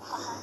好。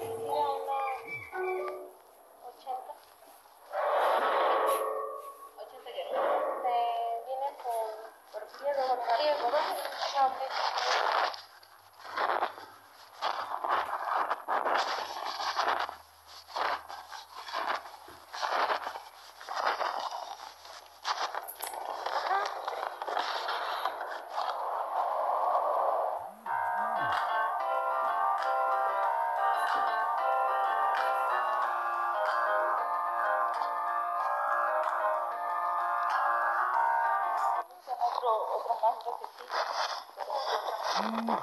Yeah. otro, otro más que sí.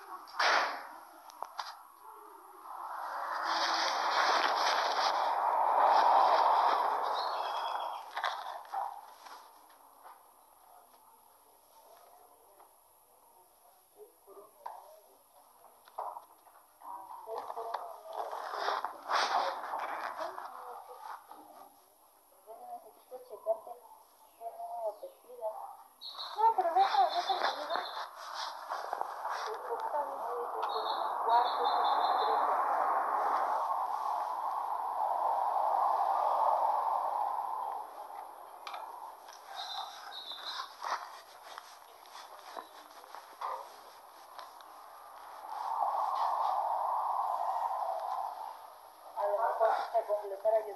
para yo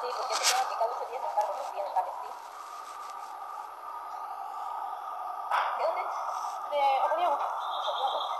Sí, porque te tengo picado ese día estar con bien, ¿sabes? Sí. ¿De dónde? De Ocoñagua.